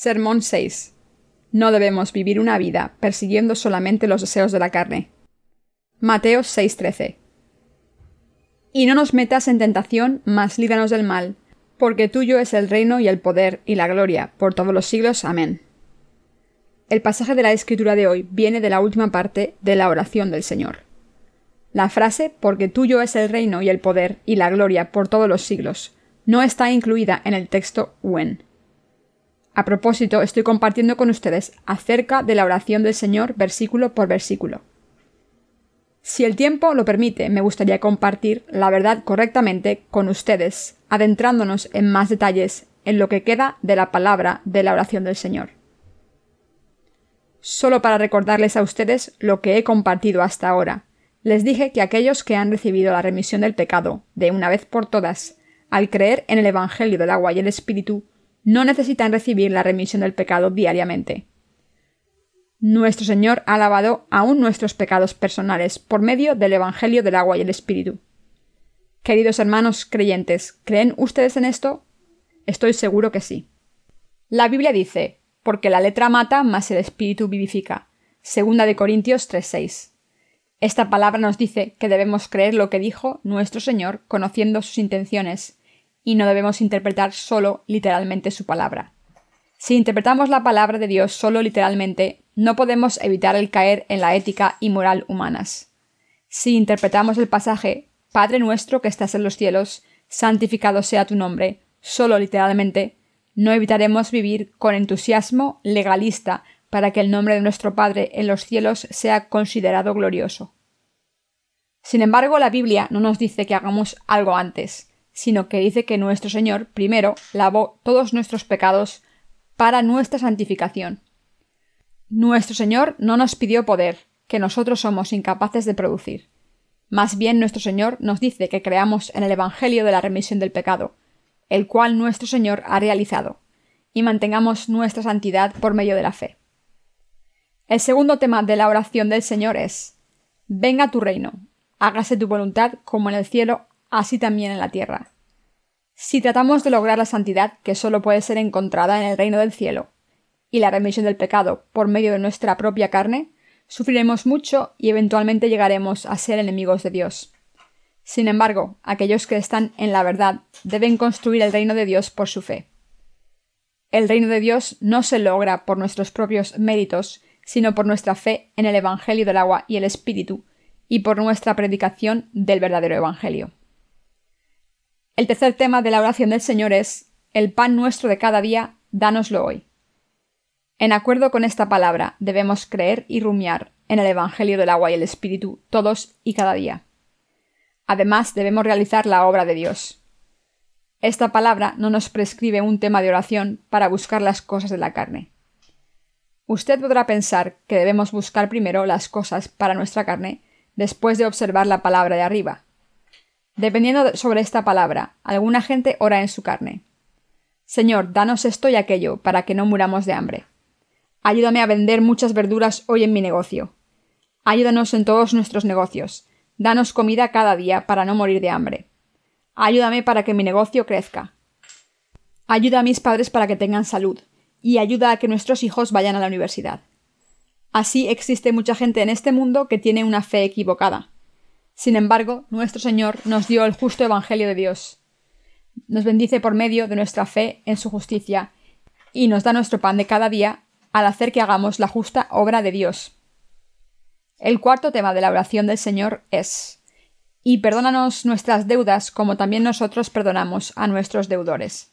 Sermón 6. No debemos vivir una vida persiguiendo solamente los deseos de la carne. Mateo 6:13. Y no nos metas en tentación, mas líbranos del mal, porque tuyo es el reino y el poder y la gloria por todos los siglos. Amén. El pasaje de la escritura de hoy viene de la última parte de la oración del Señor. La frase porque tuyo es el reino y el poder y la gloria por todos los siglos no está incluida en el texto when. A propósito, estoy compartiendo con ustedes acerca de la oración del Señor versículo por versículo. Si el tiempo lo permite, me gustaría compartir la verdad correctamente con ustedes, adentrándonos en más detalles en lo que queda de la palabra de la oración del Señor. Solo para recordarles a ustedes lo que he compartido hasta ahora, les dije que aquellos que han recibido la remisión del pecado de una vez por todas, al creer en el Evangelio del agua y el Espíritu, no necesitan recibir la remisión del pecado diariamente. Nuestro Señor ha lavado aún nuestros pecados personales por medio del Evangelio del agua y el Espíritu. Queridos hermanos creyentes, ¿creen ustedes en esto? Estoy seguro que sí. La Biblia dice, porque la letra mata, mas el Espíritu vivifica. Segunda de Corintios 3:6. Esta palabra nos dice que debemos creer lo que dijo nuestro Señor conociendo sus intenciones y no debemos interpretar solo literalmente su palabra. Si interpretamos la palabra de Dios solo literalmente, no podemos evitar el caer en la ética y moral humanas. Si interpretamos el pasaje Padre nuestro que estás en los cielos, santificado sea tu nombre, solo literalmente, no evitaremos vivir con entusiasmo legalista para que el nombre de nuestro Padre en los cielos sea considerado glorioso. Sin embargo, la Biblia no nos dice que hagamos algo antes sino que dice que nuestro Señor primero lavó todos nuestros pecados para nuestra santificación. Nuestro Señor no nos pidió poder, que nosotros somos incapaces de producir. Más bien nuestro Señor nos dice que creamos en el Evangelio de la remisión del pecado, el cual nuestro Señor ha realizado, y mantengamos nuestra santidad por medio de la fe. El segundo tema de la oración del Señor es Venga tu reino, hágase tu voluntad como en el cielo, así también en la tierra. Si tratamos de lograr la santidad que solo puede ser encontrada en el reino del cielo, y la remisión del pecado por medio de nuestra propia carne, sufriremos mucho y eventualmente llegaremos a ser enemigos de Dios. Sin embargo, aquellos que están en la verdad deben construir el reino de Dios por su fe. El reino de Dios no se logra por nuestros propios méritos, sino por nuestra fe en el Evangelio del agua y el Espíritu, y por nuestra predicación del verdadero Evangelio. El tercer tema de la oración del Señor es El pan nuestro de cada día, dánoslo hoy. En acuerdo con esta palabra, debemos creer y rumiar en el Evangelio del agua y el Espíritu todos y cada día. Además, debemos realizar la obra de Dios. Esta palabra no nos prescribe un tema de oración para buscar las cosas de la carne. Usted podrá pensar que debemos buscar primero las cosas para nuestra carne después de observar la palabra de arriba, Dependiendo sobre esta palabra, alguna gente ora en su carne. Señor, danos esto y aquello, para que no muramos de hambre. Ayúdame a vender muchas verduras hoy en mi negocio. Ayúdanos en todos nuestros negocios. Danos comida cada día para no morir de hambre. Ayúdame para que mi negocio crezca. Ayuda a mis padres para que tengan salud. Y ayuda a que nuestros hijos vayan a la universidad. Así existe mucha gente en este mundo que tiene una fe equivocada. Sin embargo, nuestro Señor nos dio el justo Evangelio de Dios. Nos bendice por medio de nuestra fe en su justicia y nos da nuestro pan de cada día al hacer que hagamos la justa obra de Dios. El cuarto tema de la oración del Señor es y perdónanos nuestras deudas como también nosotros perdonamos a nuestros deudores.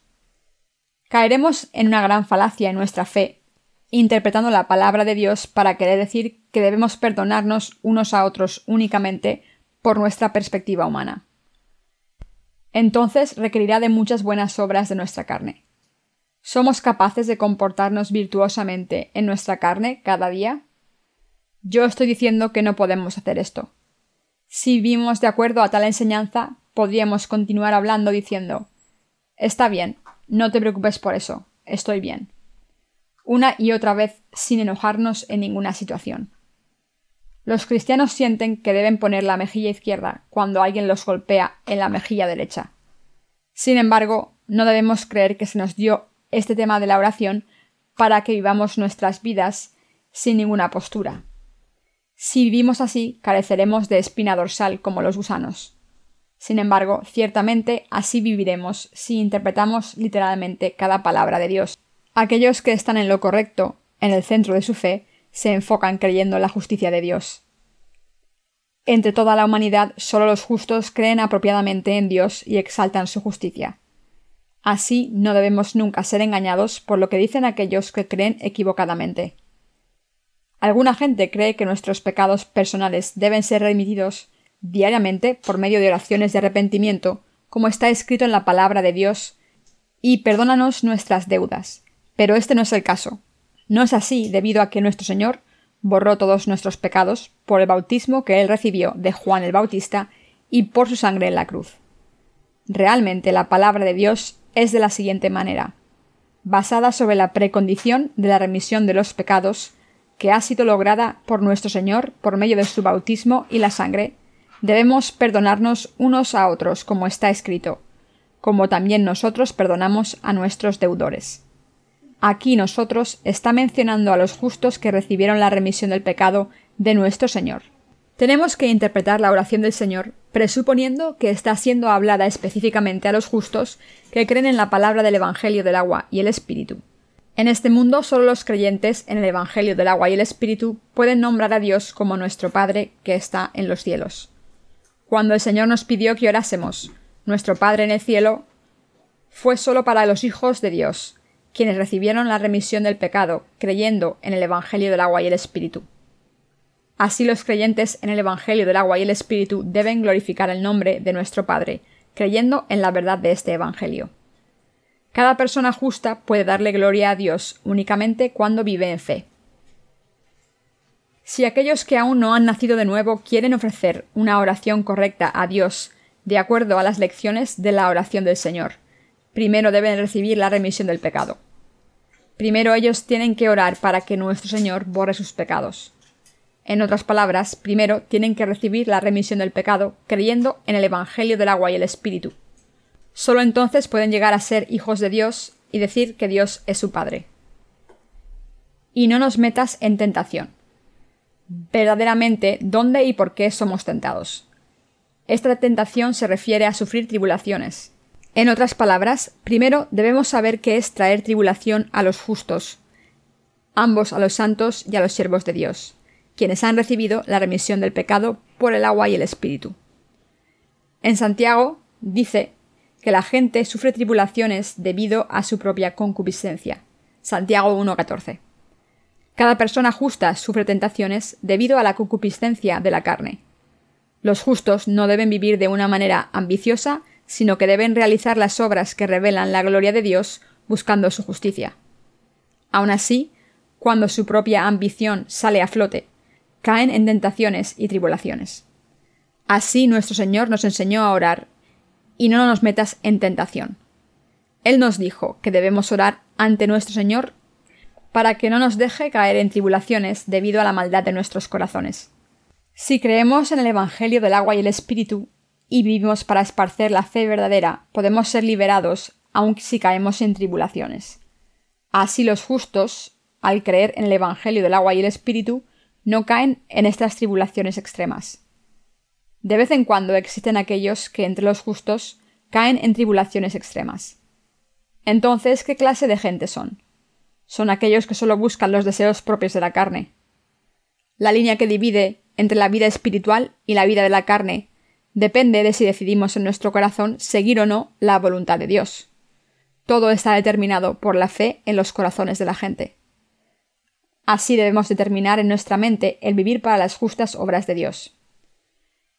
Caeremos en una gran falacia en nuestra fe, interpretando la palabra de Dios para querer decir que debemos perdonarnos unos a otros únicamente por nuestra perspectiva humana. Entonces requerirá de muchas buenas obras de nuestra carne. ¿Somos capaces de comportarnos virtuosamente en nuestra carne cada día? Yo estoy diciendo que no podemos hacer esto. Si vivimos de acuerdo a tal enseñanza, podríamos continuar hablando diciendo Está bien, no te preocupes por eso, estoy bien. Una y otra vez sin enojarnos en ninguna situación. Los cristianos sienten que deben poner la mejilla izquierda cuando alguien los golpea en la mejilla derecha. Sin embargo, no debemos creer que se nos dio este tema de la oración para que vivamos nuestras vidas sin ninguna postura. Si vivimos así, careceremos de espina dorsal como los gusanos. Sin embargo, ciertamente así viviremos si interpretamos literalmente cada palabra de Dios. Aquellos que están en lo correcto, en el centro de su fe, se enfocan creyendo en la justicia de Dios. Entre toda la humanidad, solo los justos creen apropiadamente en Dios y exaltan su justicia. Así no debemos nunca ser engañados por lo que dicen aquellos que creen equivocadamente. Alguna gente cree que nuestros pecados personales deben ser remitidos diariamente por medio de oraciones de arrepentimiento, como está escrito en la palabra de Dios, y perdónanos nuestras deudas. Pero este no es el caso. No es así debido a que nuestro Señor borró todos nuestros pecados por el bautismo que él recibió de Juan el Bautista y por su sangre en la cruz. Realmente la palabra de Dios es de la siguiente manera, basada sobre la precondición de la remisión de los pecados que ha sido lograda por nuestro Señor por medio de su bautismo y la sangre, debemos perdonarnos unos a otros como está escrito, como también nosotros perdonamos a nuestros deudores. Aquí nosotros está mencionando a los justos que recibieron la remisión del pecado de nuestro Señor. Tenemos que interpretar la oración del Señor presuponiendo que está siendo hablada específicamente a los justos que creen en la palabra del Evangelio del agua y el Espíritu. En este mundo solo los creyentes en el Evangelio del agua y el Espíritu pueden nombrar a Dios como nuestro Padre que está en los cielos. Cuando el Señor nos pidió que orásemos, nuestro Padre en el cielo, fue solo para los hijos de Dios, quienes recibieron la remisión del pecado, creyendo en el Evangelio del agua y el Espíritu. Así los creyentes en el Evangelio del agua y el Espíritu deben glorificar el nombre de nuestro Padre, creyendo en la verdad de este Evangelio. Cada persona justa puede darle gloria a Dios únicamente cuando vive en fe. Si aquellos que aún no han nacido de nuevo quieren ofrecer una oración correcta a Dios de acuerdo a las lecciones de la oración del Señor, primero deben recibir la remisión del pecado. Primero ellos tienen que orar para que nuestro Señor borre sus pecados. En otras palabras, primero tienen que recibir la remisión del pecado creyendo en el Evangelio del agua y el Espíritu. Solo entonces pueden llegar a ser hijos de Dios y decir que Dios es su Padre. Y no nos metas en tentación. Verdaderamente, ¿dónde y por qué somos tentados? Esta tentación se refiere a sufrir tribulaciones, en otras palabras, primero debemos saber qué es traer tribulación a los justos, ambos a los santos y a los siervos de Dios, quienes han recibido la remisión del pecado por el agua y el Espíritu. En Santiago dice que la gente sufre tribulaciones debido a su propia concupiscencia. Santiago 1.14. Cada persona justa sufre tentaciones debido a la concupiscencia de la carne. Los justos no deben vivir de una manera ambiciosa sino que deben realizar las obras que revelan la gloria de Dios buscando su justicia. Aun así, cuando su propia ambición sale a flote, caen en tentaciones y tribulaciones. Así nuestro Señor nos enseñó a orar, y no nos metas en tentación. Él nos dijo que debemos orar ante nuestro Señor para que no nos deje caer en tribulaciones debido a la maldad de nuestros corazones. Si creemos en el Evangelio del agua y el Espíritu, y vivimos para esparcer la fe verdadera, podemos ser liberados aun si caemos en tribulaciones. Así los justos, al creer en el Evangelio del agua y el Espíritu, no caen en estas tribulaciones extremas. De vez en cuando existen aquellos que entre los justos caen en tribulaciones extremas. Entonces, ¿qué clase de gente son? Son aquellos que solo buscan los deseos propios de la carne. La línea que divide entre la vida espiritual y la vida de la carne depende de si decidimos en nuestro corazón seguir o no la voluntad de Dios. Todo está determinado por la fe en los corazones de la gente. Así debemos determinar en nuestra mente el vivir para las justas obras de Dios.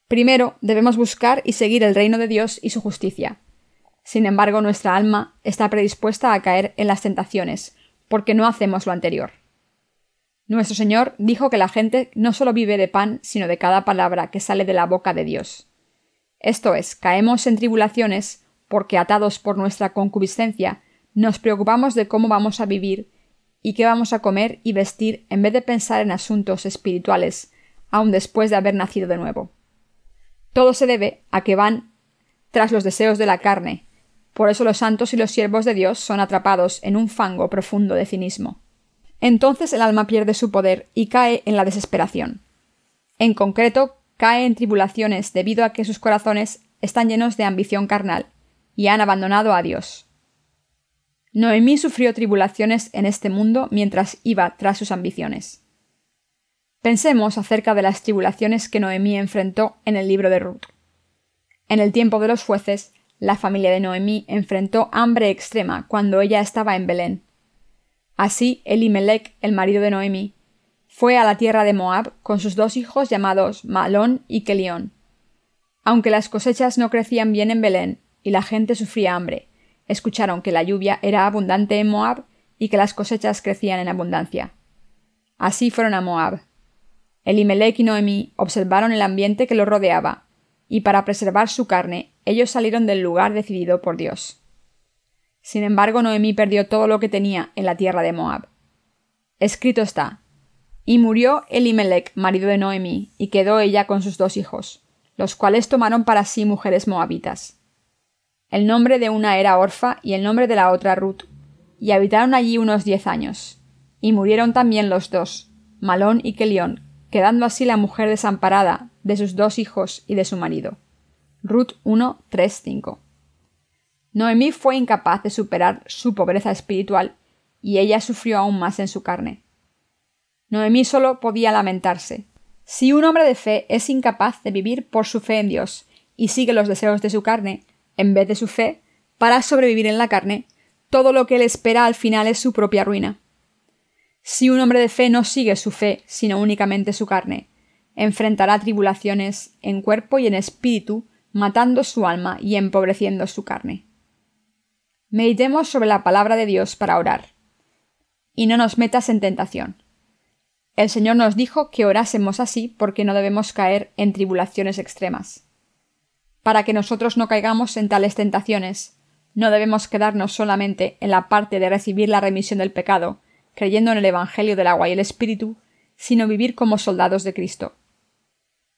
Primero, debemos buscar y seguir el reino de Dios y su justicia. Sin embargo, nuestra alma está predispuesta a caer en las tentaciones, porque no hacemos lo anterior. Nuestro Señor dijo que la gente no solo vive de pan, sino de cada palabra que sale de la boca de Dios. Esto es, caemos en tribulaciones porque atados por nuestra concupiscencia nos preocupamos de cómo vamos a vivir y qué vamos a comer y vestir en vez de pensar en asuntos espirituales, aun después de haber nacido de nuevo. Todo se debe a que van tras los deseos de la carne, por eso los santos y los siervos de Dios son atrapados en un fango profundo de cinismo. Entonces el alma pierde su poder y cae en la desesperación. En concreto, cae en tribulaciones debido a que sus corazones están llenos de ambición carnal y han abandonado a Dios. Noemí sufrió tribulaciones en este mundo mientras iba tras sus ambiciones. Pensemos acerca de las tribulaciones que Noemí enfrentó en el libro de Ruth. En el tiempo de los jueces, la familia de Noemí enfrentó hambre extrema cuando ella estaba en Belén. Así, Elimelech, el marido de Noemí, fue a la tierra de Moab con sus dos hijos llamados Malón y Kelión. Aunque las cosechas no crecían bien en Belén y la gente sufría hambre, escucharon que la lluvia era abundante en Moab y que las cosechas crecían en abundancia. Así fueron a Moab. Elimelech y Noemí observaron el ambiente que los rodeaba, y para preservar su carne, ellos salieron del lugar decidido por Dios. Sin embargo, Noemí perdió todo lo que tenía en la tierra de Moab. Escrito está: Y murió Elimelech, marido de Noemí, y quedó ella con sus dos hijos, los cuales tomaron para sí mujeres moabitas. El nombre de una era Orfa y el nombre de la otra Ruth, y habitaron allí unos diez años. Y murieron también los dos, Malón y Kelión, quedando así la mujer desamparada de sus dos hijos y de su marido. Ruth 1, 3, 5. Noemí fue incapaz de superar su pobreza espiritual y ella sufrió aún más en su carne. Noemí solo podía lamentarse. Si un hombre de fe es incapaz de vivir por su fe en Dios y sigue los deseos de su carne, en vez de su fe, para sobrevivir en la carne, todo lo que le espera al final es su propia ruina. Si un hombre de fe no sigue su fe, sino únicamente su carne, enfrentará tribulaciones en cuerpo y en espíritu, matando su alma y empobreciendo su carne. Meditemos sobre la palabra de Dios para orar. Y no nos metas en tentación. El Señor nos dijo que orásemos así porque no debemos caer en tribulaciones extremas. Para que nosotros no caigamos en tales tentaciones, no debemos quedarnos solamente en la parte de recibir la remisión del pecado, creyendo en el Evangelio del agua y el Espíritu, sino vivir como soldados de Cristo.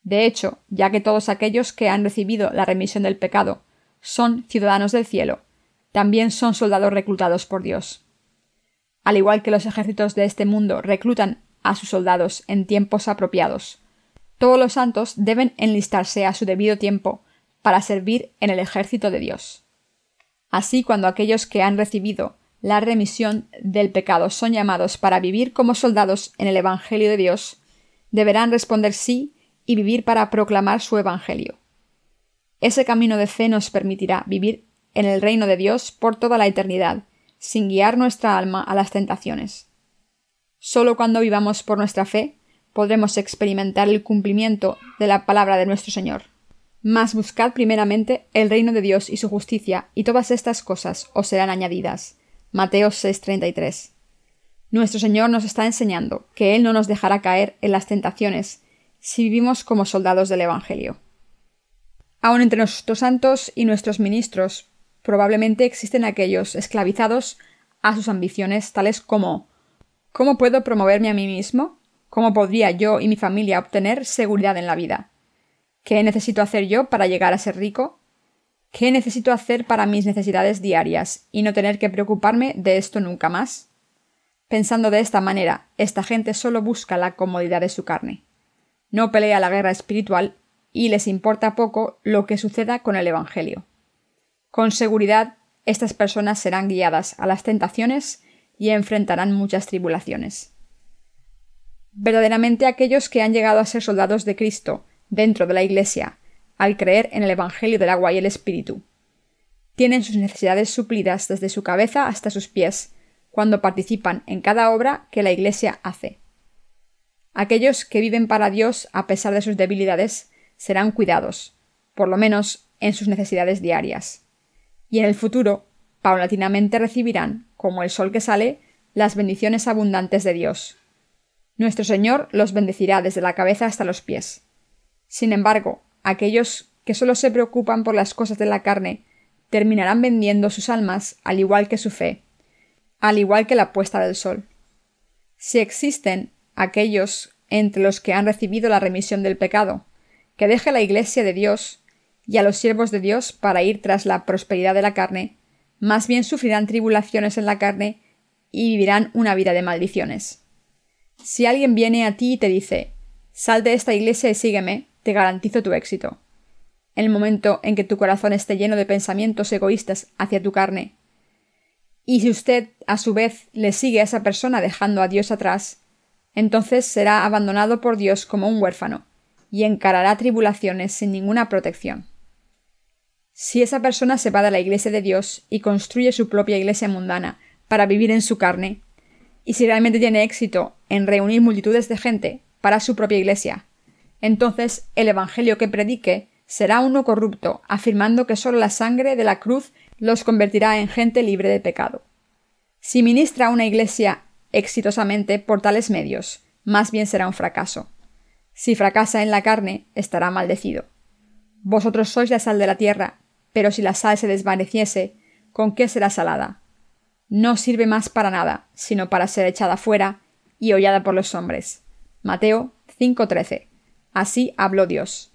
De hecho, ya que todos aquellos que han recibido la remisión del pecado son ciudadanos del cielo, también son soldados reclutados por Dios. Al igual que los ejércitos de este mundo reclutan a sus soldados en tiempos apropiados, todos los santos deben enlistarse a su debido tiempo para servir en el ejército de Dios. Así, cuando aquellos que han recibido la remisión del pecado son llamados para vivir como soldados en el Evangelio de Dios, deberán responder sí y vivir para proclamar su Evangelio. Ese camino de fe nos permitirá vivir en el reino de Dios por toda la eternidad, sin guiar nuestra alma a las tentaciones. Solo cuando vivamos por nuestra fe podremos experimentar el cumplimiento de la palabra de nuestro Señor. Mas buscad primeramente el reino de Dios y su justicia, y todas estas cosas os serán añadidas. Mateo 6:33. Nuestro Señor nos está enseñando que Él no nos dejará caer en las tentaciones si vivimos como soldados del Evangelio. Aun entre nuestros santos y nuestros ministros probablemente existen aquellos esclavizados a sus ambiciones tales como ¿Cómo puedo promoverme a mí mismo? ¿Cómo podría yo y mi familia obtener seguridad en la vida? ¿Qué necesito hacer yo para llegar a ser rico? ¿Qué necesito hacer para mis necesidades diarias y no tener que preocuparme de esto nunca más? Pensando de esta manera, esta gente solo busca la comodidad de su carne. No pelea la guerra espiritual y les importa poco lo que suceda con el Evangelio. Con seguridad, estas personas serán guiadas a las tentaciones y enfrentarán muchas tribulaciones. Verdaderamente aquellos que han llegado a ser soldados de Cristo dentro de la Iglesia, al creer en el Evangelio del agua y el Espíritu, tienen sus necesidades suplidas desde su cabeza hasta sus pies, cuando participan en cada obra que la Iglesia hace. Aquellos que viven para Dios a pesar de sus debilidades serán cuidados, por lo menos en sus necesidades diarias y en el futuro paulatinamente recibirán, como el sol que sale, las bendiciones abundantes de Dios. Nuestro Señor los bendecirá desde la cabeza hasta los pies. Sin embargo, aquellos que solo se preocupan por las cosas de la carne terminarán vendiendo sus almas al igual que su fe, al igual que la puesta del sol. Si existen aquellos entre los que han recibido la remisión del pecado, que deje la Iglesia de Dios y a los siervos de Dios para ir tras la prosperidad de la carne, más bien sufrirán tribulaciones en la carne y vivirán una vida de maldiciones. Si alguien viene a ti y te dice Sal de esta iglesia y sígueme, te garantizo tu éxito. En el momento en que tu corazón esté lleno de pensamientos egoístas hacia tu carne, y si usted a su vez le sigue a esa persona dejando a Dios atrás, entonces será abandonado por Dios como un huérfano, y encarará tribulaciones sin ninguna protección. Si esa persona se va de la iglesia de Dios y construye su propia iglesia mundana para vivir en su carne, y si realmente tiene éxito en reunir multitudes de gente para su propia iglesia, entonces el Evangelio que predique será uno corrupto, afirmando que sólo la sangre de la cruz los convertirá en gente libre de pecado. Si ministra una iglesia exitosamente por tales medios, más bien será un fracaso. Si fracasa en la carne, estará maldecido. Vosotros sois la sal de la tierra, pero si la sal se desvaneciese, ¿con qué será salada? No sirve más para nada, sino para ser echada fuera y hollada por los hombres. Mateo 5:13. Así habló Dios.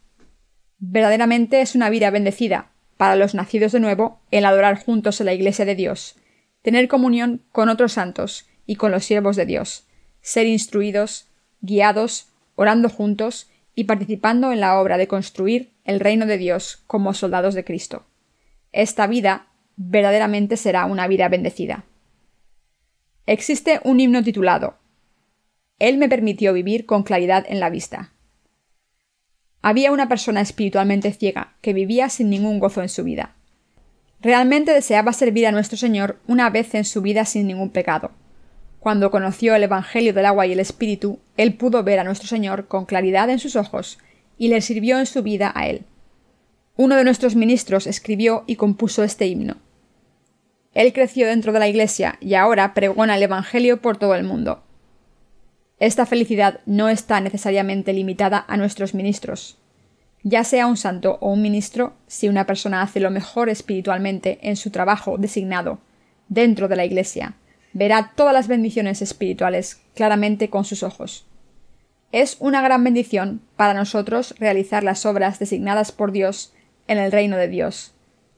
Verdaderamente es una vida bendecida para los nacidos de nuevo el adorar juntos en la iglesia de Dios, tener comunión con otros santos y con los siervos de Dios, ser instruidos, guiados, orando juntos y participando en la obra de construir el reino de Dios como soldados de Cristo. Esta vida verdaderamente será una vida bendecida. Existe un himno titulado Él me permitió vivir con claridad en la vista. Había una persona espiritualmente ciega que vivía sin ningún gozo en su vida. Realmente deseaba servir a nuestro Señor una vez en su vida sin ningún pecado. Cuando conoció el Evangelio del agua y el Espíritu, él pudo ver a nuestro Señor con claridad en sus ojos y le sirvió en su vida a él. Uno de nuestros ministros escribió y compuso este himno. Él creció dentro de la Iglesia y ahora pregona el Evangelio por todo el mundo. Esta felicidad no está necesariamente limitada a nuestros ministros. Ya sea un santo o un ministro, si una persona hace lo mejor espiritualmente en su trabajo designado dentro de la Iglesia, verá todas las bendiciones espirituales claramente con sus ojos. Es una gran bendición para nosotros realizar las obras designadas por Dios en el reino de Dios,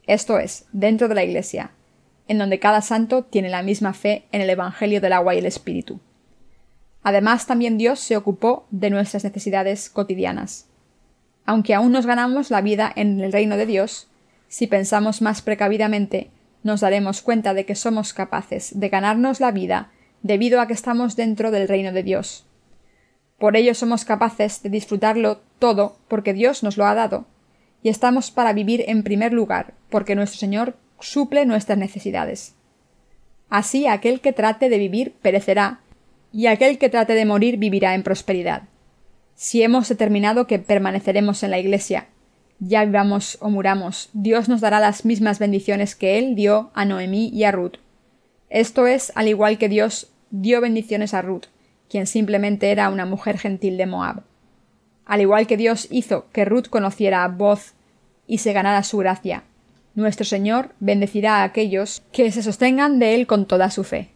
esto es, dentro de la Iglesia, en donde cada santo tiene la misma fe en el Evangelio del agua y el Espíritu. Además, también Dios se ocupó de nuestras necesidades cotidianas. Aunque aún nos ganamos la vida en el reino de Dios, si pensamos más precavidamente nos daremos cuenta de que somos capaces de ganarnos la vida debido a que estamos dentro del reino de Dios. Por ello somos capaces de disfrutarlo todo porque Dios nos lo ha dado, y estamos para vivir en primer lugar porque nuestro Señor suple nuestras necesidades. Así aquel que trate de vivir perecerá, y aquel que trate de morir vivirá en prosperidad. Si hemos determinado que permaneceremos en la Iglesia ya vivamos o muramos, Dios nos dará las mismas bendiciones que Él dio a Noemí y a Ruth. Esto es al igual que Dios dio bendiciones a Ruth, quien simplemente era una mujer gentil de Moab. Al igual que Dios hizo que Ruth conociera a Boz y se ganara su gracia, nuestro Señor bendecirá a aquellos que se sostengan de Él con toda su fe.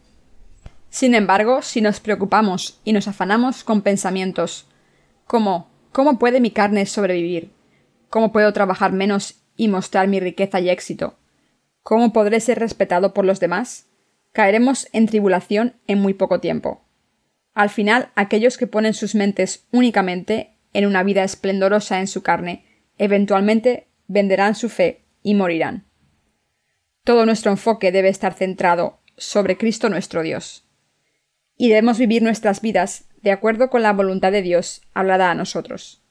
Sin embargo, si nos preocupamos y nos afanamos con pensamientos como ¿cómo puede mi carne sobrevivir? ¿Cómo puedo trabajar menos y mostrar mi riqueza y éxito? ¿Cómo podré ser respetado por los demás? Caeremos en tribulación en muy poco tiempo. Al final, aquellos que ponen sus mentes únicamente en una vida esplendorosa en su carne, eventualmente venderán su fe y morirán. Todo nuestro enfoque debe estar centrado sobre Cristo nuestro Dios. Y debemos vivir nuestras vidas de acuerdo con la voluntad de Dios hablada a nosotros.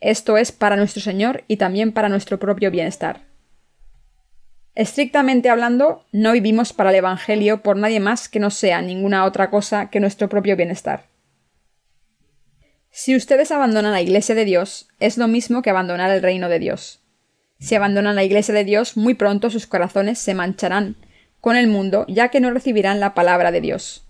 Esto es para nuestro Señor y también para nuestro propio bienestar. Estrictamente hablando, no vivimos para el Evangelio por nadie más que no sea ninguna otra cosa que nuestro propio bienestar. Si ustedes abandonan la Iglesia de Dios, es lo mismo que abandonar el reino de Dios. Si abandonan la Iglesia de Dios, muy pronto sus corazones se mancharán con el mundo, ya que no recibirán la palabra de Dios.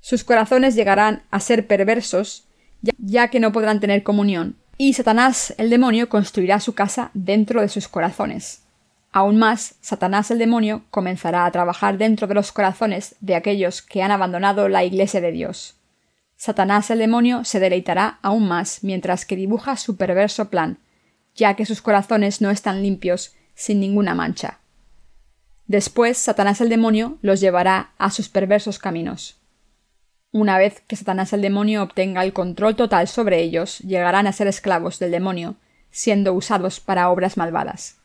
Sus corazones llegarán a ser perversos, ya que no podrán tener comunión, y Satanás el demonio construirá su casa dentro de sus corazones. Aún más, Satanás el demonio comenzará a trabajar dentro de los corazones de aquellos que han abandonado la Iglesia de Dios. Satanás el demonio se deleitará aún más mientras que dibuja su perverso plan, ya que sus corazones no están limpios, sin ninguna mancha. Después Satanás el demonio los llevará a sus perversos caminos. Una vez que Satanás el demonio obtenga el control total sobre ellos, llegarán a ser esclavos del demonio, siendo usados para obras malvadas.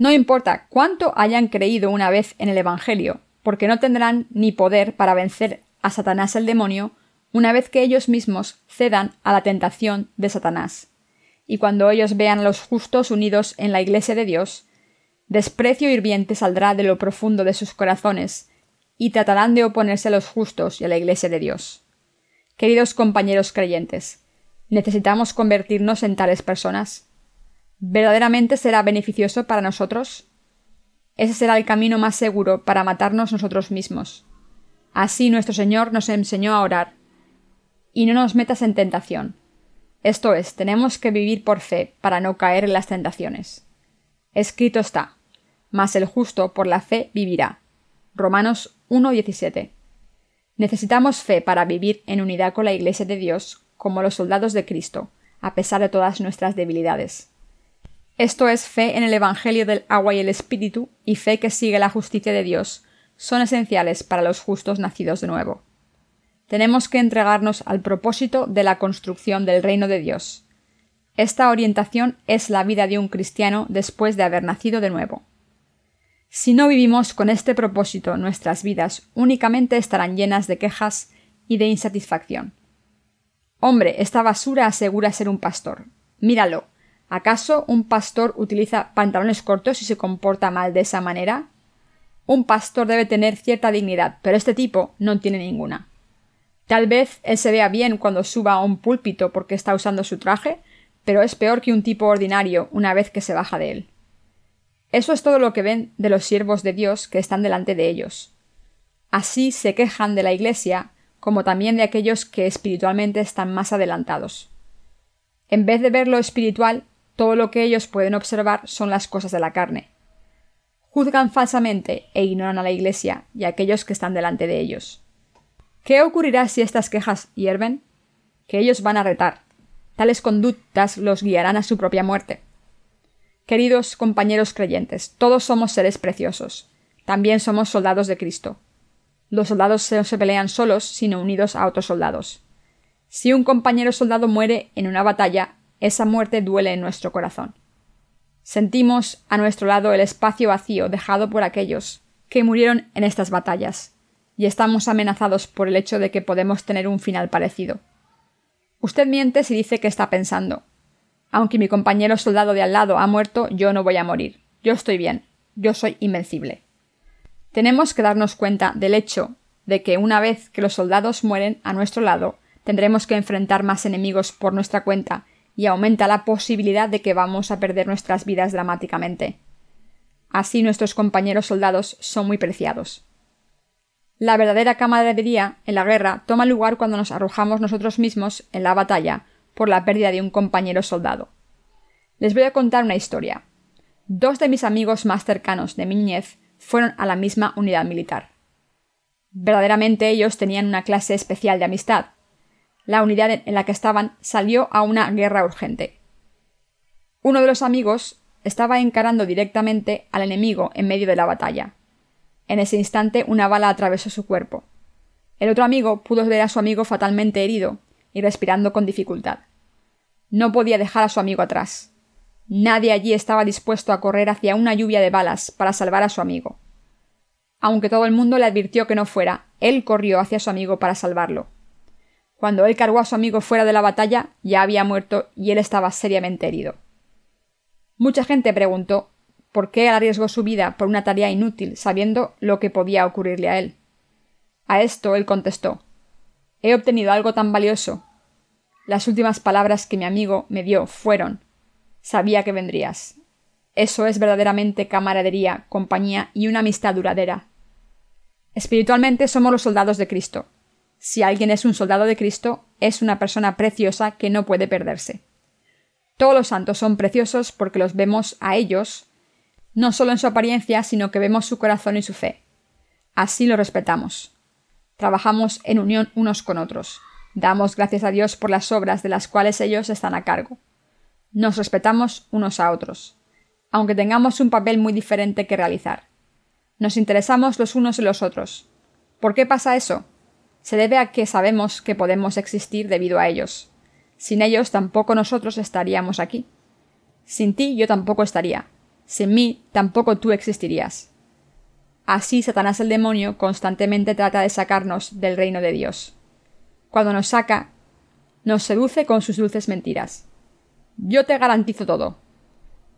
No importa cuánto hayan creído una vez en el Evangelio, porque no tendrán ni poder para vencer a Satanás el demonio una vez que ellos mismos cedan a la tentación de Satanás. Y cuando ellos vean a los justos unidos en la Iglesia de Dios, desprecio hirviente saldrá de lo profundo de sus corazones, y tratarán de oponerse a los justos y a la Iglesia de Dios. Queridos compañeros creyentes, ¿necesitamos convertirnos en tales personas? ¿Verdaderamente será beneficioso para nosotros? Ese será el camino más seguro para matarnos nosotros mismos. Así nuestro Señor nos enseñó a orar. Y no nos metas en tentación. Esto es, tenemos que vivir por fe para no caer en las tentaciones. Escrito está, mas el justo por la fe vivirá. Romanos 1.17. Necesitamos fe para vivir en unidad con la Iglesia de Dios, como los soldados de Cristo, a pesar de todas nuestras debilidades. Esto es fe en el Evangelio del agua y el Espíritu y fe que sigue la justicia de Dios, son esenciales para los justos nacidos de nuevo. Tenemos que entregarnos al propósito de la construcción del reino de Dios. Esta orientación es la vida de un cristiano después de haber nacido de nuevo. Si no vivimos con este propósito, nuestras vidas únicamente estarán llenas de quejas y de insatisfacción. Hombre, esta basura asegura ser un pastor. Míralo. ¿Acaso un pastor utiliza pantalones cortos y se comporta mal de esa manera? Un pastor debe tener cierta dignidad, pero este tipo no tiene ninguna. Tal vez él se vea bien cuando suba a un púlpito porque está usando su traje, pero es peor que un tipo ordinario una vez que se baja de él. Eso es todo lo que ven de los siervos de Dios que están delante de ellos. Así se quejan de la Iglesia, como también de aquellos que espiritualmente están más adelantados. En vez de ver lo espiritual, todo lo que ellos pueden observar son las cosas de la carne. Juzgan falsamente e ignoran a la Iglesia y a aquellos que están delante de ellos. ¿Qué ocurrirá si estas quejas hierven? Que ellos van a retar. Tales conductas los guiarán a su propia muerte. Queridos compañeros creyentes, todos somos seres preciosos. También somos soldados de Cristo. Los soldados no se pelean solos, sino unidos a otros soldados. Si un compañero soldado muere en una batalla, esa muerte duele en nuestro corazón. Sentimos a nuestro lado el espacio vacío dejado por aquellos que murieron en estas batallas, y estamos amenazados por el hecho de que podemos tener un final parecido. Usted miente si dice que está pensando aunque mi compañero soldado de al lado ha muerto, yo no voy a morir. Yo estoy bien. Yo soy invencible. Tenemos que darnos cuenta del hecho de que una vez que los soldados mueren a nuestro lado, tendremos que enfrentar más enemigos por nuestra cuenta y aumenta la posibilidad de que vamos a perder nuestras vidas dramáticamente. Así nuestros compañeros soldados son muy preciados. La verdadera camaradería en la guerra toma lugar cuando nos arrojamos nosotros mismos en la batalla por la pérdida de un compañero soldado. Les voy a contar una historia. Dos de mis amigos más cercanos de mi niñez fueron a la misma unidad militar. Verdaderamente ellos tenían una clase especial de amistad. La unidad en la que estaban salió a una guerra urgente. Uno de los amigos estaba encarando directamente al enemigo en medio de la batalla. En ese instante una bala atravesó su cuerpo. El otro amigo pudo ver a su amigo fatalmente herido y respirando con dificultad. No podía dejar a su amigo atrás. Nadie allí estaba dispuesto a correr hacia una lluvia de balas para salvar a su amigo. Aunque todo el mundo le advirtió que no fuera, él corrió hacia su amigo para salvarlo. Cuando él cargó a su amigo fuera de la batalla, ya había muerto y él estaba seriamente herido. Mucha gente preguntó por qué arriesgó su vida por una tarea inútil, sabiendo lo que podía ocurrirle a él. A esto él contestó He obtenido algo tan valioso las últimas palabras que mi amigo me dio fueron Sabía que vendrías. Eso es verdaderamente camaradería, compañía y una amistad duradera. Espiritualmente somos los soldados de Cristo. Si alguien es un soldado de Cristo, es una persona preciosa que no puede perderse. Todos los santos son preciosos porque los vemos a ellos, no solo en su apariencia, sino que vemos su corazón y su fe. Así lo respetamos. Trabajamos en unión unos con otros. Damos gracias a Dios por las obras de las cuales ellos están a cargo. Nos respetamos unos a otros, aunque tengamos un papel muy diferente que realizar. Nos interesamos los unos en los otros. ¿Por qué pasa eso? Se debe a que sabemos que podemos existir debido a ellos. Sin ellos tampoco nosotros estaríamos aquí. Sin ti yo tampoco estaría. Sin mí tampoco tú existirías. Así Satanás el demonio constantemente trata de sacarnos del reino de Dios. Cuando nos saca, nos seduce con sus dulces mentiras. Yo te garantizo todo.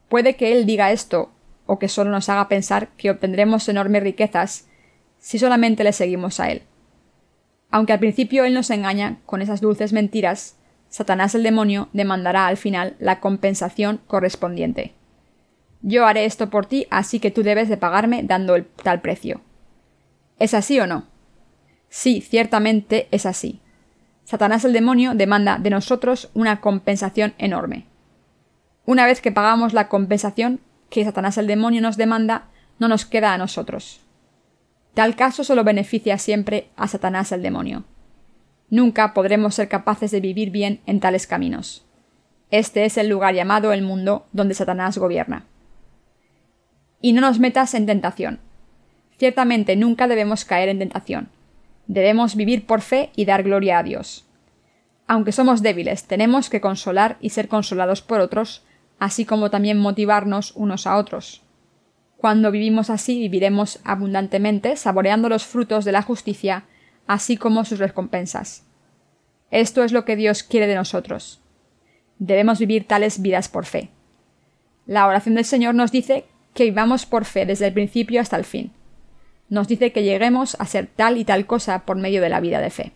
Puede que él diga esto, o que solo nos haga pensar que obtendremos enormes riquezas si solamente le seguimos a él. Aunque al principio él nos engaña con esas dulces mentiras, Satanás el demonio demandará al final la compensación correspondiente. Yo haré esto por ti, así que tú debes de pagarme dando el tal precio. ¿Es así o no? Sí, ciertamente es así. Satanás el demonio demanda de nosotros una compensación enorme. Una vez que pagamos la compensación que Satanás el demonio nos demanda, no nos queda a nosotros. Tal caso solo beneficia siempre a Satanás el demonio. Nunca podremos ser capaces de vivir bien en tales caminos. Este es el lugar llamado el mundo donde Satanás gobierna. Y no nos metas en tentación. Ciertamente nunca debemos caer en tentación. Debemos vivir por fe y dar gloria a Dios. Aunque somos débiles, tenemos que consolar y ser consolados por otros, así como también motivarnos unos a otros. Cuando vivimos así, viviremos abundantemente, saboreando los frutos de la justicia, así como sus recompensas. Esto es lo que Dios quiere de nosotros. Debemos vivir tales vidas por fe. La oración del Señor nos dice que vivamos por fe desde el principio hasta el fin. Nos dice que lleguemos a ser tal y tal cosa por medio de la vida de fe.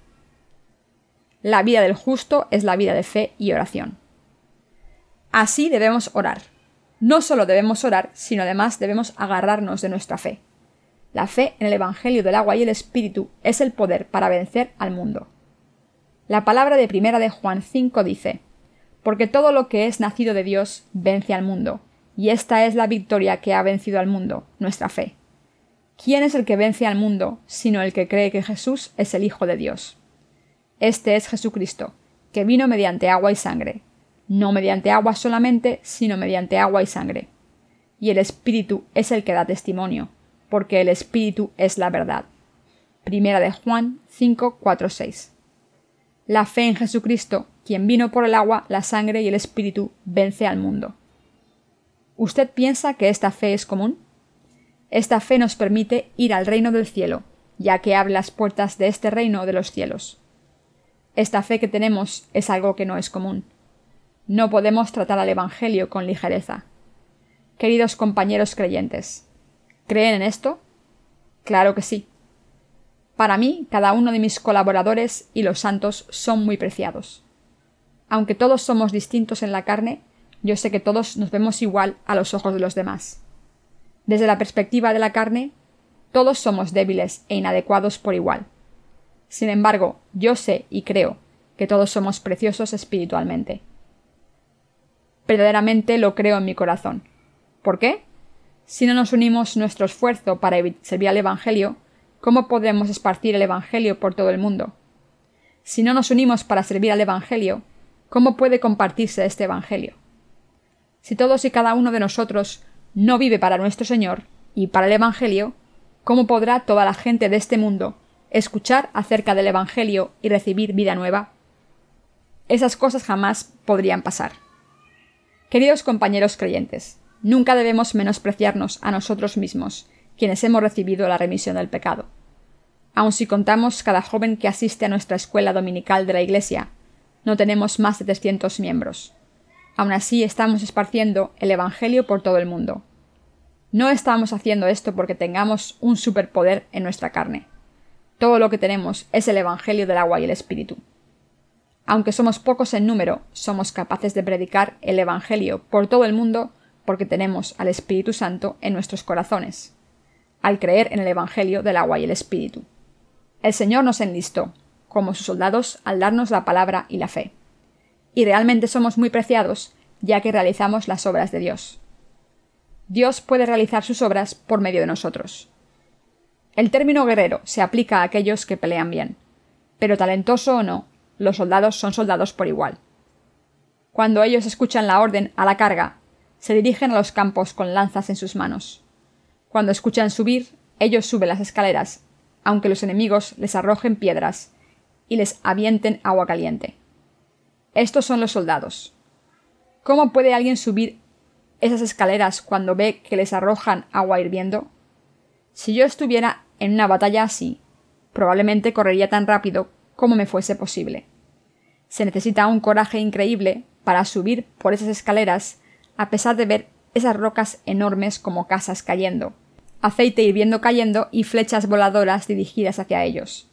La vida del justo es la vida de fe y oración. Así debemos orar. No solo debemos orar, sino además debemos agarrarnos de nuestra fe. La fe en el Evangelio del agua y el Espíritu es el poder para vencer al mundo. La palabra de primera de Juan 5 dice, Porque todo lo que es nacido de Dios vence al mundo, y esta es la victoria que ha vencido al mundo, nuestra fe. ¿Quién es el que vence al mundo, sino el que cree que Jesús es el Hijo de Dios? Este es Jesucristo, que vino mediante agua y sangre, no mediante agua solamente, sino mediante agua y sangre. Y el Espíritu es el que da testimonio, porque el Espíritu es la verdad. Primera de Juan 5, 4, 6. La fe en Jesucristo, quien vino por el agua, la sangre y el Espíritu, vence al mundo. ¿Usted piensa que esta fe es común? Esta fe nos permite ir al reino del cielo, ya que abre las puertas de este reino de los cielos. Esta fe que tenemos es algo que no es común no podemos tratar al Evangelio con ligereza. Queridos compañeros creyentes, ¿creen en esto? Claro que sí. Para mí, cada uno de mis colaboradores y los santos son muy preciados. Aunque todos somos distintos en la carne, yo sé que todos nos vemos igual a los ojos de los demás. Desde la perspectiva de la carne, todos somos débiles e inadecuados por igual. Sin embargo, yo sé y creo que todos somos preciosos espiritualmente verdaderamente lo creo en mi corazón. ¿Por qué? Si no nos unimos nuestro esfuerzo para servir al Evangelio, ¿cómo podremos esparcir el Evangelio por todo el mundo? Si no nos unimos para servir al Evangelio, ¿cómo puede compartirse este Evangelio? Si todos y cada uno de nosotros no vive para nuestro Señor y para el Evangelio, ¿cómo podrá toda la gente de este mundo escuchar acerca del Evangelio y recibir vida nueva? Esas cosas jamás podrían pasar. Queridos compañeros creyentes, nunca debemos menospreciarnos a nosotros mismos, quienes hemos recibido la remisión del pecado. Aun si contamos cada joven que asiste a nuestra escuela dominical de la Iglesia, no tenemos más de 300 miembros. Aun así estamos esparciendo el Evangelio por todo el mundo. No estamos haciendo esto porque tengamos un superpoder en nuestra carne. Todo lo que tenemos es el Evangelio del agua y el Espíritu. Aunque somos pocos en número, somos capaces de predicar el Evangelio por todo el mundo porque tenemos al Espíritu Santo en nuestros corazones, al creer en el Evangelio del agua y el Espíritu. El Señor nos enlistó, como sus soldados, al darnos la palabra y la fe. Y realmente somos muy preciados, ya que realizamos las obras de Dios. Dios puede realizar sus obras por medio de nosotros. El término guerrero se aplica a aquellos que pelean bien, pero talentoso o no, los soldados son soldados por igual. Cuando ellos escuchan la orden a la carga, se dirigen a los campos con lanzas en sus manos. Cuando escuchan subir, ellos suben las escaleras, aunque los enemigos les arrojen piedras y les avienten agua caliente. Estos son los soldados. ¿Cómo puede alguien subir esas escaleras cuando ve que les arrojan agua hirviendo? Si yo estuviera en una batalla así, probablemente correría tan rápido como me fuese posible. Se necesita un coraje increíble para subir por esas escaleras a pesar de ver esas rocas enormes como casas cayendo, aceite hirviendo cayendo y flechas voladoras dirigidas hacia ellos.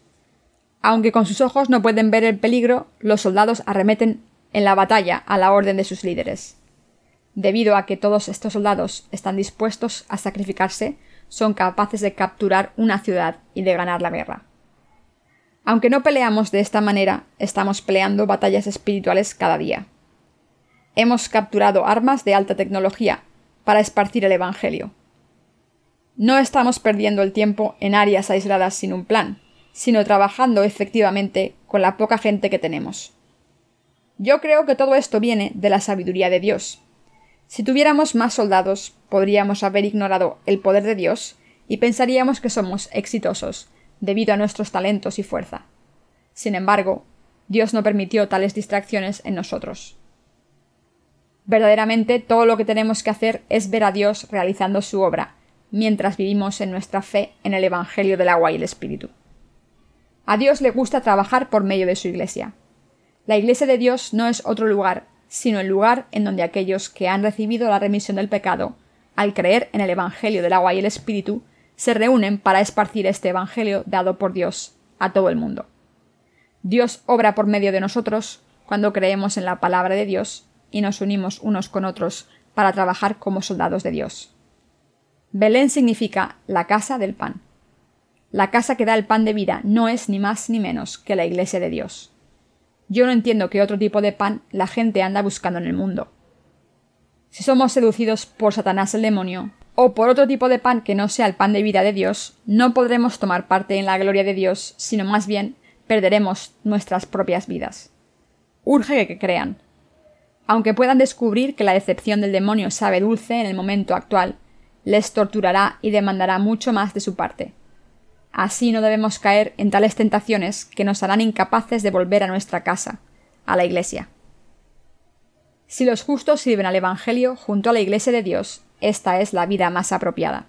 Aunque con sus ojos no pueden ver el peligro, los soldados arremeten en la batalla a la orden de sus líderes. Debido a que todos estos soldados están dispuestos a sacrificarse, son capaces de capturar una ciudad y de ganar la guerra. Aunque no peleamos de esta manera, estamos peleando batallas espirituales cada día. Hemos capturado armas de alta tecnología para esparcir el Evangelio. No estamos perdiendo el tiempo en áreas aisladas sin un plan, sino trabajando efectivamente con la poca gente que tenemos. Yo creo que todo esto viene de la sabiduría de Dios. Si tuviéramos más soldados, podríamos haber ignorado el poder de Dios y pensaríamos que somos exitosos debido a nuestros talentos y fuerza. Sin embargo, Dios no permitió tales distracciones en nosotros. Verdaderamente todo lo que tenemos que hacer es ver a Dios realizando su obra, mientras vivimos en nuestra fe en el Evangelio del agua y el Espíritu. A Dios le gusta trabajar por medio de su Iglesia. La Iglesia de Dios no es otro lugar, sino el lugar en donde aquellos que han recibido la remisión del pecado, al creer en el Evangelio del agua y el Espíritu, se reúnen para esparcir este Evangelio dado por Dios a todo el mundo. Dios obra por medio de nosotros cuando creemos en la palabra de Dios y nos unimos unos con otros para trabajar como soldados de Dios. Belén significa la casa del pan. La casa que da el pan de vida no es ni más ni menos que la iglesia de Dios. Yo no entiendo qué otro tipo de pan la gente anda buscando en el mundo. Si somos seducidos por Satanás el demonio, o por otro tipo de pan que no sea el pan de vida de Dios, no podremos tomar parte en la gloria de Dios, sino más bien perderemos nuestras propias vidas. Urge que crean. Aunque puedan descubrir que la decepción del demonio sabe dulce en el momento actual, les torturará y demandará mucho más de su parte. Así no debemos caer en tales tentaciones que nos harán incapaces de volver a nuestra casa, a la Iglesia. Si los justos sirven al Evangelio junto a la Iglesia de Dios, esta es la vida más apropiada.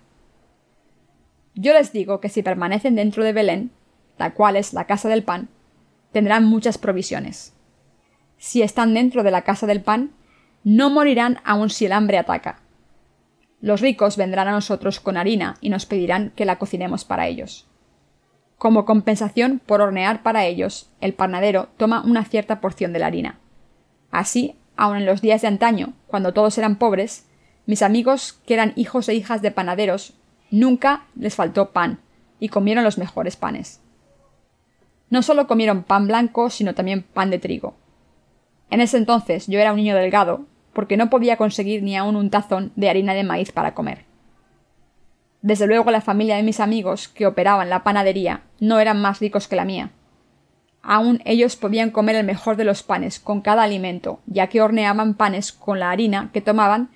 Yo les digo que si permanecen dentro de Belén, la cual es la casa del pan, tendrán muchas provisiones. Si están dentro de la casa del pan, no morirán aun si el hambre ataca. Los ricos vendrán a nosotros con harina y nos pedirán que la cocinemos para ellos. Como compensación por hornear para ellos, el panadero toma una cierta porción de la harina. Así, aun en los días de antaño, cuando todos eran pobres, mis amigos, que eran hijos e hijas de panaderos, nunca les faltó pan, y comieron los mejores panes. No solo comieron pan blanco, sino también pan de trigo. En ese entonces yo era un niño delgado, porque no podía conseguir ni aun un tazón de harina de maíz para comer. Desde luego la familia de mis amigos que operaban la panadería no eran más ricos que la mía. Aún ellos podían comer el mejor de los panes con cada alimento, ya que horneaban panes con la harina que tomaban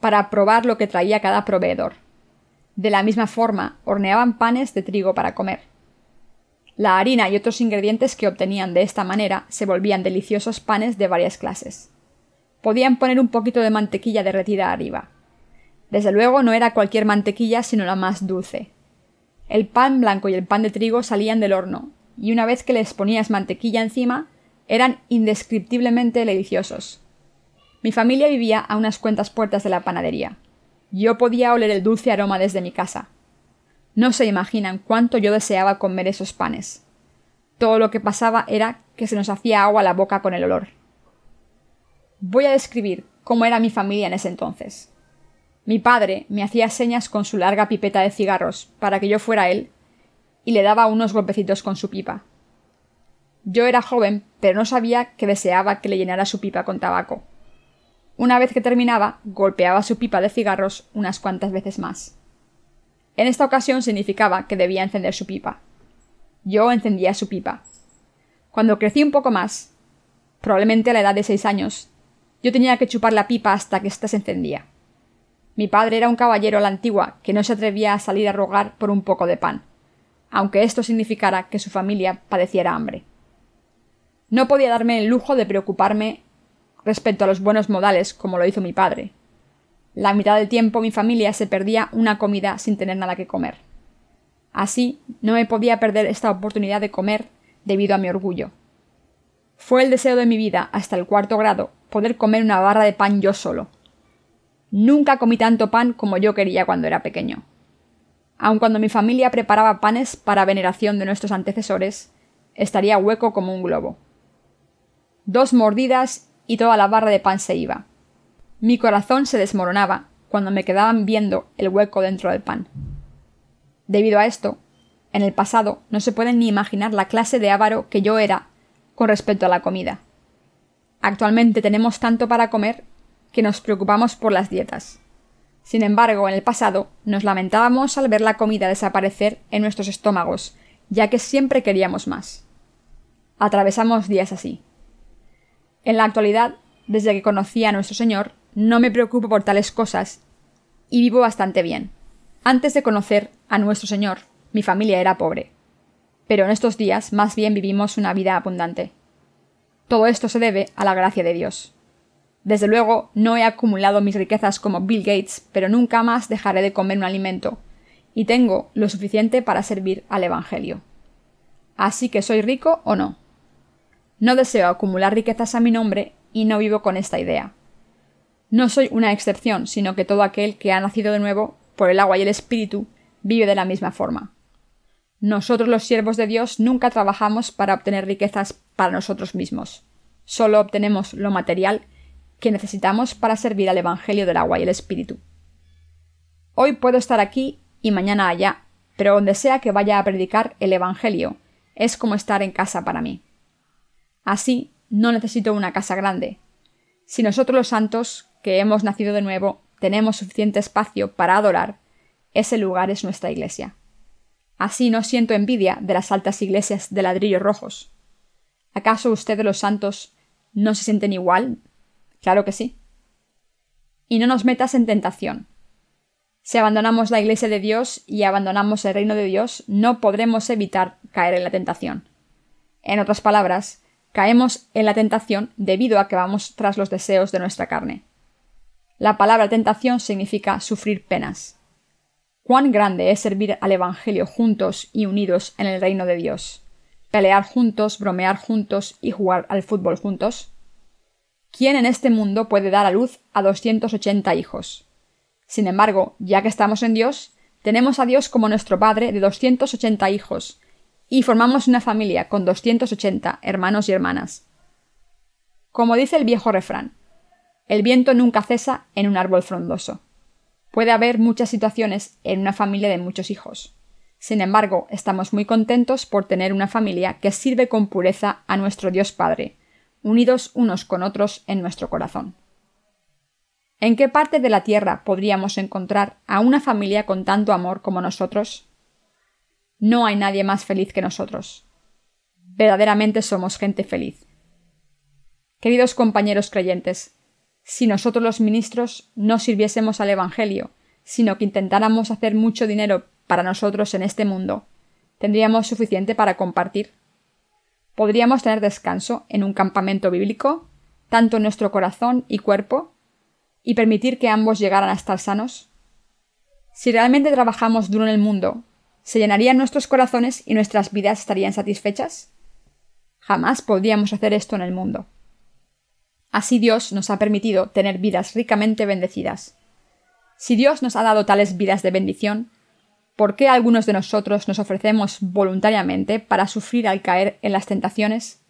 para probar lo que traía cada proveedor. De la misma forma, horneaban panes de trigo para comer. La harina y otros ingredientes que obtenían de esta manera se volvían deliciosos panes de varias clases. Podían poner un poquito de mantequilla derretida arriba. Desde luego no era cualquier mantequilla, sino la más dulce. El pan blanco y el pan de trigo salían del horno, y una vez que les ponías mantequilla encima, eran indescriptiblemente deliciosos. Mi familia vivía a unas cuantas puertas de la panadería. Yo podía oler el dulce aroma desde mi casa. No se imaginan cuánto yo deseaba comer esos panes. Todo lo que pasaba era que se nos hacía agua la boca con el olor. Voy a describir cómo era mi familia en ese entonces. Mi padre me hacía señas con su larga pipeta de cigarros para que yo fuera él y le daba unos golpecitos con su pipa. Yo era joven, pero no sabía que deseaba que le llenara su pipa con tabaco. Una vez que terminaba, golpeaba su pipa de cigarros unas cuantas veces más. En esta ocasión significaba que debía encender su pipa. Yo encendía su pipa. Cuando crecí un poco más, probablemente a la edad de seis años, yo tenía que chupar la pipa hasta que ésta se encendía. Mi padre era un caballero a la antigua que no se atrevía a salir a rogar por un poco de pan, aunque esto significara que su familia padeciera hambre. No podía darme el lujo de preocuparme respecto a los buenos modales como lo hizo mi padre. La mitad del tiempo mi familia se perdía una comida sin tener nada que comer. Así no me podía perder esta oportunidad de comer debido a mi orgullo. Fue el deseo de mi vida hasta el cuarto grado poder comer una barra de pan yo solo. Nunca comí tanto pan como yo quería cuando era pequeño. Aun cuando mi familia preparaba panes para veneración de nuestros antecesores, estaría hueco como un globo. Dos mordidas y toda la barra de pan se iba. Mi corazón se desmoronaba cuando me quedaban viendo el hueco dentro del pan. Debido a esto, en el pasado no se pueden ni imaginar la clase de avaro que yo era con respecto a la comida. Actualmente tenemos tanto para comer que nos preocupamos por las dietas. Sin embargo, en el pasado nos lamentábamos al ver la comida desaparecer en nuestros estómagos, ya que siempre queríamos más. Atravesamos días así. En la actualidad, desde que conocí a nuestro Señor, no me preocupo por tales cosas y vivo bastante bien. Antes de conocer a nuestro Señor, mi familia era pobre. Pero en estos días más bien vivimos una vida abundante. Todo esto se debe a la gracia de Dios. Desde luego, no he acumulado mis riquezas como Bill Gates, pero nunca más dejaré de comer un alimento, y tengo lo suficiente para servir al Evangelio. Así que soy rico o no. No deseo acumular riquezas a mi nombre y no vivo con esta idea. No soy una excepción, sino que todo aquel que ha nacido de nuevo por el agua y el espíritu vive de la misma forma. Nosotros los siervos de Dios nunca trabajamos para obtener riquezas para nosotros mismos. Solo obtenemos lo material que necesitamos para servir al Evangelio del agua y el Espíritu. Hoy puedo estar aquí y mañana allá, pero donde sea que vaya a predicar el Evangelio, es como estar en casa para mí. Así, no necesito una casa grande. Si nosotros los santos, que hemos nacido de nuevo, tenemos suficiente espacio para adorar, ese lugar es nuestra iglesia. Así no siento envidia de las altas iglesias de ladrillos rojos. ¿Acaso ustedes los santos no se sienten igual Claro que sí. Y no nos metas en tentación. Si abandonamos la Iglesia de Dios y abandonamos el reino de Dios, no podremos evitar caer en la tentación. En otras palabras, caemos en la tentación debido a que vamos tras los deseos de nuestra carne. La palabra tentación significa sufrir penas. Cuán grande es servir al Evangelio juntos y unidos en el reino de Dios. Pelear juntos, bromear juntos y jugar al fútbol juntos. ¿Quién en este mundo puede dar a luz a 280 hijos? Sin embargo, ya que estamos en Dios, tenemos a Dios como nuestro Padre de 280 hijos, y formamos una familia con 280 hermanos y hermanas. Como dice el viejo refrán, el viento nunca cesa en un árbol frondoso. Puede haber muchas situaciones en una familia de muchos hijos. Sin embargo, estamos muy contentos por tener una familia que sirve con pureza a nuestro Dios Padre, unidos unos con otros en nuestro corazón. ¿En qué parte de la tierra podríamos encontrar a una familia con tanto amor como nosotros? No hay nadie más feliz que nosotros. Verdaderamente somos gente feliz. Queridos compañeros creyentes, si nosotros los ministros no sirviésemos al Evangelio, sino que intentáramos hacer mucho dinero para nosotros en este mundo, ¿tendríamos suficiente para compartir? Podríamos tener descanso en un campamento bíblico, tanto en nuestro corazón y cuerpo, y permitir que ambos llegaran a estar sanos? Si realmente trabajamos duro en el mundo, ¿se llenarían nuestros corazones y nuestras vidas estarían satisfechas? Jamás podríamos hacer esto en el mundo. Así Dios nos ha permitido tener vidas ricamente bendecidas. Si Dios nos ha dado tales vidas de bendición, ¿Por qué algunos de nosotros nos ofrecemos voluntariamente para sufrir al caer en las tentaciones?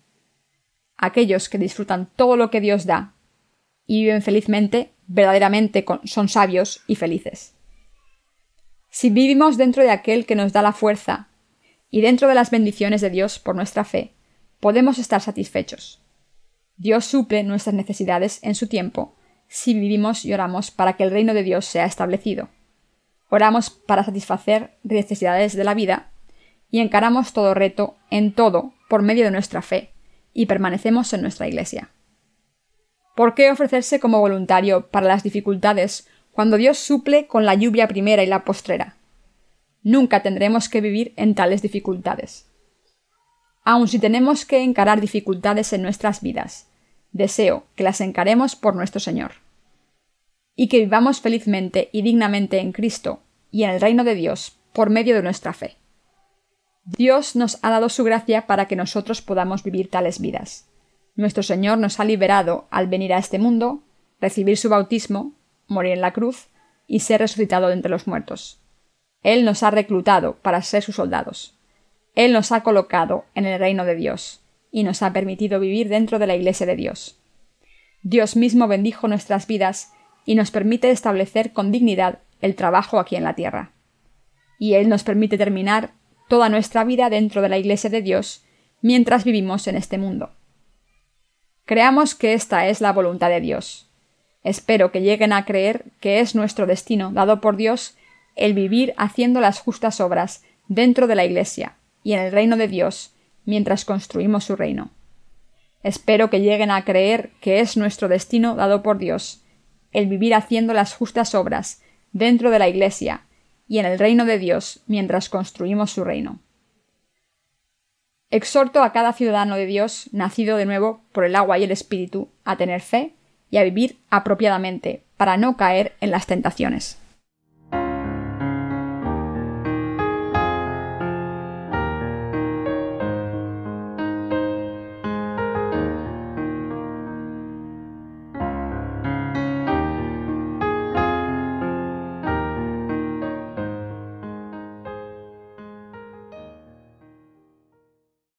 Aquellos que disfrutan todo lo que Dios da y viven felizmente, verdaderamente son sabios y felices. Si vivimos dentro de aquel que nos da la fuerza y dentro de las bendiciones de Dios por nuestra fe, podemos estar satisfechos. Dios suple nuestras necesidades en su tiempo si vivimos y oramos para que el reino de Dios sea establecido. Oramos para satisfacer necesidades de la vida y encaramos todo reto en todo por medio de nuestra fe y permanecemos en nuestra Iglesia. ¿Por qué ofrecerse como voluntario para las dificultades cuando Dios suple con la lluvia primera y la postrera. Nunca tendremos que vivir en tales dificultades. Aun si tenemos que encarar dificultades en nuestras vidas, deseo que las encaremos por nuestro Señor. Y que vivamos felizmente y dignamente en Cristo y en el reino de Dios por medio de nuestra fe. Dios nos ha dado su gracia para que nosotros podamos vivir tales vidas. Nuestro Señor nos ha liberado al venir a este mundo, recibir su bautismo, morir en la cruz y ser resucitado de entre los muertos. Él nos ha reclutado para ser sus soldados. Él nos ha colocado en el reino de Dios y nos ha permitido vivir dentro de la Iglesia de Dios. Dios mismo bendijo nuestras vidas y nos permite establecer con dignidad el trabajo aquí en la tierra. Y Él nos permite terminar toda nuestra vida dentro de la Iglesia de Dios mientras vivimos en este mundo. Creamos que esta es la voluntad de Dios. Espero que lleguen a creer que es nuestro destino dado por Dios el vivir haciendo las justas obras dentro de la Iglesia y en el reino de Dios mientras construimos su reino. Espero que lleguen a creer que es nuestro destino dado por Dios el vivir haciendo las justas obras dentro de la Iglesia y en el reino de Dios mientras construimos su reino. Exhorto a cada ciudadano de Dios, nacido de nuevo por el agua y el Espíritu, a tener fe y a vivir apropiadamente para no caer en las tentaciones.